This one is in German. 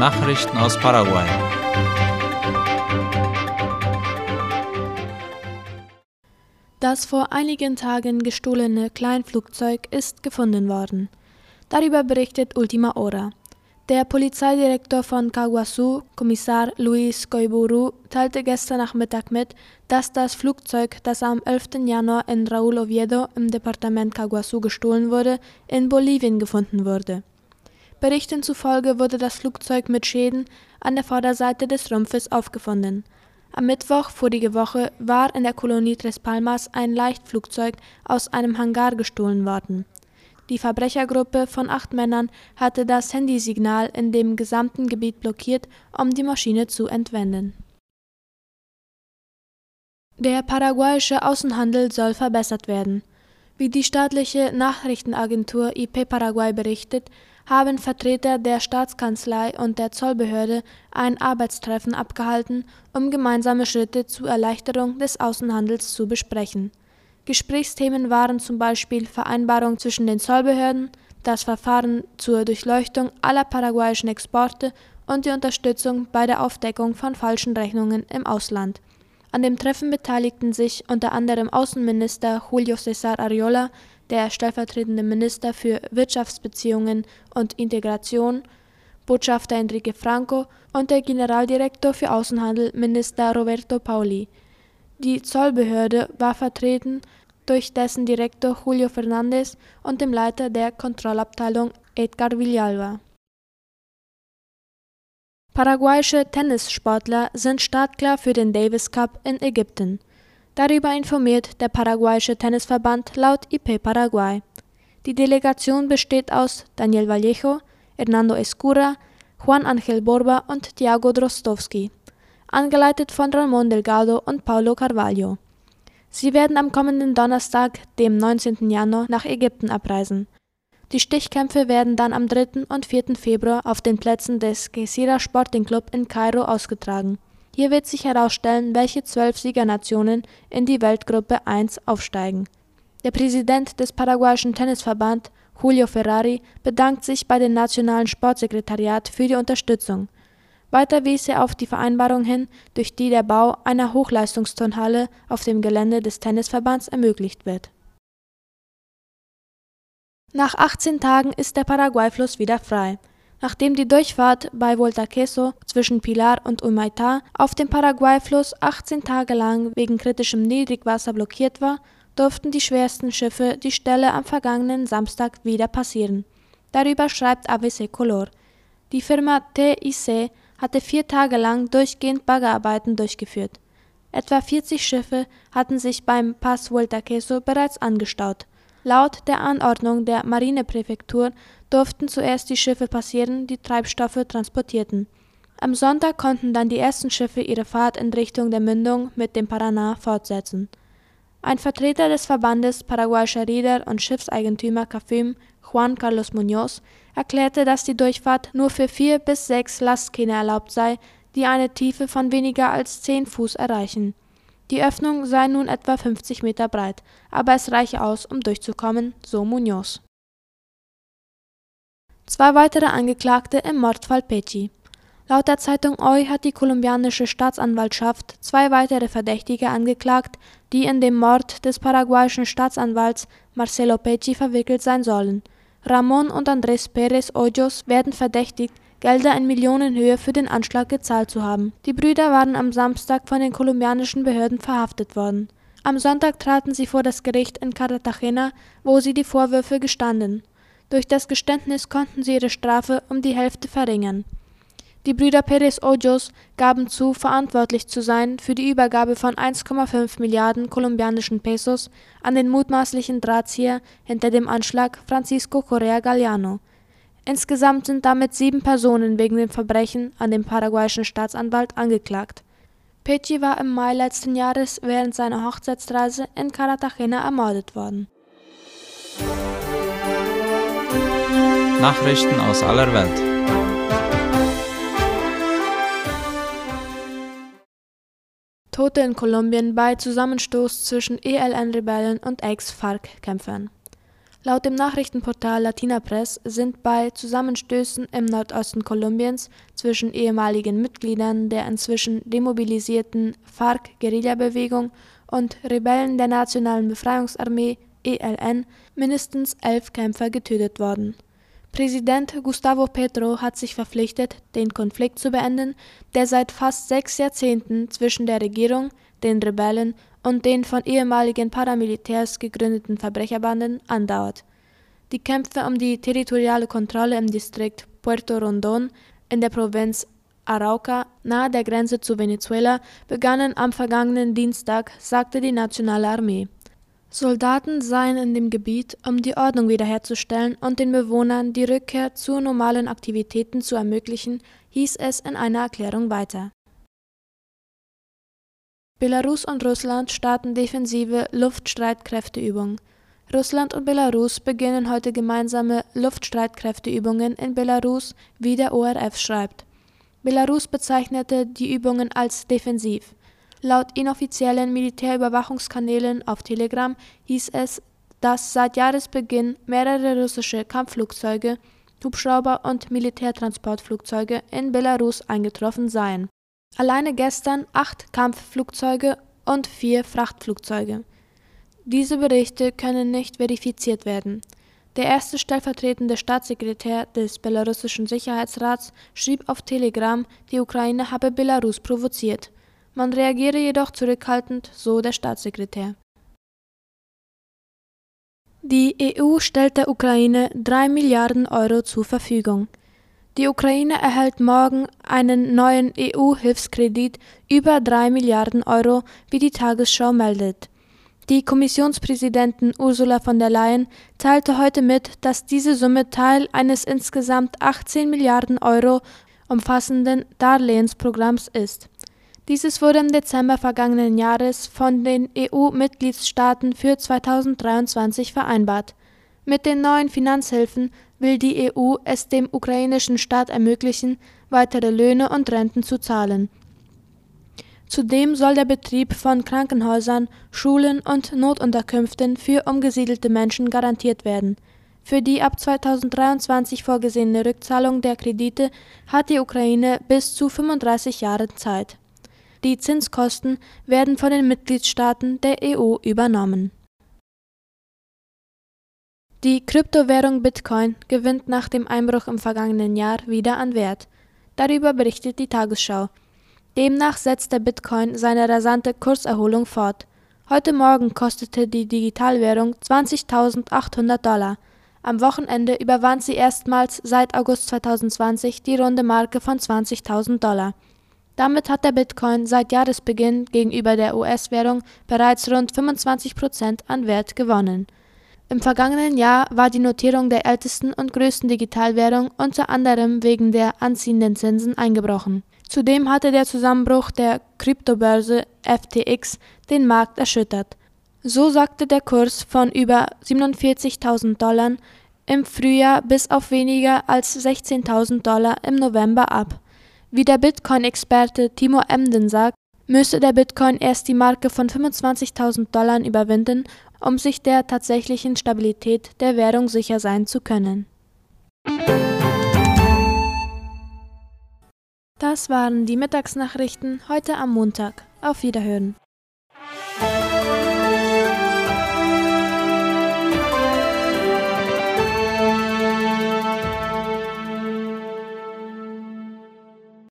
Nachrichten aus Paraguay. Das vor einigen Tagen gestohlene Kleinflugzeug ist gefunden worden. Darüber berichtet Ultima Hora. Der Polizeidirektor von Kaguasu, Kommissar Luis Koiburu, teilte gestern Nachmittag mit, dass das Flugzeug, das am 11. Januar in Raúl Oviedo im Departement Kaguasu gestohlen wurde, in Bolivien gefunden wurde. Berichten zufolge wurde das Flugzeug mit Schäden an der Vorderseite des Rumpfes aufgefunden. Am Mittwoch vorige Woche war in der Kolonie Tres Palmas ein Leichtflugzeug aus einem Hangar gestohlen worden. Die Verbrechergruppe von acht Männern hatte das Handysignal in dem gesamten Gebiet blockiert, um die Maschine zu entwenden. Der paraguayische Außenhandel soll verbessert werden. Wie die staatliche Nachrichtenagentur IP Paraguay berichtet, haben Vertreter der Staatskanzlei und der Zollbehörde ein Arbeitstreffen abgehalten, um gemeinsame Schritte zur Erleichterung des Außenhandels zu besprechen. Gesprächsthemen waren zum Beispiel Vereinbarung zwischen den Zollbehörden, das Verfahren zur Durchleuchtung aller paraguayischen Exporte und die Unterstützung bei der Aufdeckung von falschen Rechnungen im Ausland. An dem Treffen beteiligten sich unter anderem Außenminister Julio César Ariola, der stellvertretende Minister für Wirtschaftsbeziehungen und Integration, Botschafter Enrique Franco und der Generaldirektor für Außenhandel, Minister Roberto Pauli. Die Zollbehörde war vertreten durch dessen Direktor Julio Fernandez und dem Leiter der Kontrollabteilung Edgar Villalba. Paraguayische Tennissportler sind startklar für den Davis Cup in Ägypten. Darüber informiert der paraguayische Tennisverband laut IP Paraguay. Die Delegation besteht aus Daniel Vallejo, Hernando Escura, Juan Ángel Borba und Thiago Drostowski, angeleitet von Ramon Delgado und Paulo Carvalho. Sie werden am kommenden Donnerstag, dem 19. Januar, nach Ägypten abreisen. Die Stichkämpfe werden dann am 3. und 4. Februar auf den Plätzen des Kesira Sporting Club in Kairo ausgetragen. Hier wird sich herausstellen, welche zwölf Siegernationen in die Weltgruppe 1 aufsteigen. Der Präsident des paraguayischen Tennisverband, Julio Ferrari, bedankt sich bei dem Nationalen Sportsekretariat für die Unterstützung. Weiter wies er auf die Vereinbarung hin, durch die der Bau einer Hochleistungsturnhalle auf dem Gelände des Tennisverbands ermöglicht wird. Nach 18 Tagen ist der Paraguay-Fluss wieder frei. Nachdem die Durchfahrt bei Voltaqueso zwischen Pilar und Humaitá auf dem Paraguay-Fluss 18 Tage lang wegen kritischem Niedrigwasser blockiert war, durften die schwersten Schiffe die Stelle am vergangenen Samstag wieder passieren. Darüber schreibt ABC Color. Die Firma TIC hatte vier Tage lang durchgehend Baggerarbeiten durchgeführt. Etwa 40 Schiffe hatten sich beim Pass Voltaqueso bereits angestaut. Laut der Anordnung der Marinepräfektur durften zuerst die Schiffe passieren, die Treibstoffe transportierten. Am Sonntag konnten dann die ersten Schiffe ihre Fahrt in Richtung der Mündung mit dem Paraná fortsetzen. Ein Vertreter des Verbandes paraguayischer Reeder und Schiffseigentümer CAFIM, Juan Carlos Muñoz, erklärte, dass die Durchfahrt nur für vier bis sechs Lastkähne erlaubt sei, die eine Tiefe von weniger als zehn Fuß erreichen. Die Öffnung sei nun etwa 50 Meter breit, aber es reiche aus, um durchzukommen, so Muñoz. Zwei weitere Angeklagte im Mordfall Pecci. Laut der Zeitung Hoy hat die kolumbianische Staatsanwaltschaft zwei weitere Verdächtige angeklagt, die in dem Mord des paraguayischen Staatsanwalts Marcelo Pecci verwickelt sein sollen. Ramon und Andrés Pérez Hoyos werden verdächtigt, Gelder in Millionenhöhe für den Anschlag gezahlt zu haben. Die Brüder waren am Samstag von den kolumbianischen Behörden verhaftet worden. Am Sonntag traten sie vor das Gericht in Cartagena, wo sie die Vorwürfe gestanden. Durch das Geständnis konnten sie ihre Strafe um die Hälfte verringern. Die Brüder Perez Ojos gaben zu, verantwortlich zu sein für die Übergabe von 1,5 Milliarden kolumbianischen Pesos an den mutmaßlichen Drahtzieher hinter dem Anschlag Francisco Correa Galliano. Insgesamt sind damit sieben Personen wegen dem Verbrechen an den paraguayischen Staatsanwalt angeklagt. Pecci war im Mai letzten Jahres während seiner Hochzeitsreise in Cartagena ermordet worden. Nachrichten aus aller Welt. Tote in Kolumbien bei Zusammenstoß zwischen ELN-Rebellen und Ex-FARC-Kämpfern. Laut dem Nachrichtenportal Latina Press sind bei Zusammenstößen im Nordosten Kolumbiens zwischen ehemaligen Mitgliedern der inzwischen demobilisierten FARC-Guerillabewegung und Rebellen der Nationalen Befreiungsarmee (ELN) mindestens elf Kämpfer getötet worden. Präsident Gustavo Petro hat sich verpflichtet, den Konflikt zu beenden, der seit fast sechs Jahrzehnten zwischen der Regierung, den Rebellen und den von ehemaligen Paramilitärs gegründeten Verbrecherbanden andauert. Die Kämpfe um die territoriale Kontrolle im Distrikt Puerto Rondón in der Provinz Arauca nahe der Grenze zu Venezuela begannen am vergangenen Dienstag, sagte die Nationale Armee. Soldaten seien in dem Gebiet, um die Ordnung wiederherzustellen und den Bewohnern die Rückkehr zu normalen Aktivitäten zu ermöglichen, hieß es in einer Erklärung weiter Belarus und Russland starten defensive Luftstreitkräfteübungen. Russland und Belarus beginnen heute gemeinsame Luftstreitkräfteübungen in Belarus, wie der ORF schreibt. Belarus bezeichnete die Übungen als defensiv. Laut inoffiziellen Militärüberwachungskanälen auf Telegram hieß es, dass seit Jahresbeginn mehrere russische Kampfflugzeuge, Hubschrauber und Militärtransportflugzeuge in Belarus eingetroffen seien Alleine gestern acht Kampfflugzeuge und vier Frachtflugzeuge. Diese Berichte können nicht verifiziert werden. Der erste stellvertretende Staatssekretär des belarussischen Sicherheitsrats schrieb auf Telegram, die Ukraine habe Belarus provoziert. Man reagiere jedoch zurückhaltend, so der Staatssekretär. Die EU stellt der Ukraine drei Milliarden Euro zur Verfügung. Die Ukraine erhält morgen einen neuen EU-Hilfskredit über drei Milliarden Euro, wie die Tagesschau meldet. Die Kommissionspräsidentin Ursula von der Leyen teilte heute mit, dass diese Summe Teil eines insgesamt 18 Milliarden Euro umfassenden Darlehensprogramms ist. Dieses wurde im Dezember vergangenen Jahres von den EU-Mitgliedstaaten für 2023 vereinbart. Mit den neuen Finanzhilfen will die EU es dem ukrainischen Staat ermöglichen, weitere Löhne und Renten zu zahlen. Zudem soll der Betrieb von Krankenhäusern, Schulen und Notunterkünften für umgesiedelte Menschen garantiert werden. Für die ab 2023 vorgesehene Rückzahlung der Kredite hat die Ukraine bis zu 35 Jahre Zeit. Die Zinskosten werden von den Mitgliedstaaten der EU übernommen die Kryptowährung Bitcoin gewinnt nach dem Einbruch im vergangenen Jahr wieder an Wert. Darüber berichtet die Tagesschau. Demnach setzt der Bitcoin seine rasante Kurserholung fort. Heute Morgen kostete die Digitalwährung 20.800 Dollar. Am Wochenende überwand sie erstmals seit August 2020 die runde Marke von 20.000 Dollar. Damit hat der Bitcoin seit Jahresbeginn gegenüber der US-Währung bereits rund 25 Prozent an Wert gewonnen. Im vergangenen Jahr war die Notierung der ältesten und größten Digitalwährung unter anderem wegen der anziehenden Zinsen eingebrochen. Zudem hatte der Zusammenbruch der Kryptobörse FTX den Markt erschüttert. So sackte der Kurs von über 47.000 Dollar im Frühjahr bis auf weniger als 16.000 Dollar im November ab. Wie der Bitcoin-Experte Timo Emden sagt, müsste der Bitcoin erst die Marke von 25.000 Dollar überwinden, um sich der tatsächlichen Stabilität der Währung sicher sein zu können. Das waren die Mittagsnachrichten heute am Montag. Auf Wiederhören.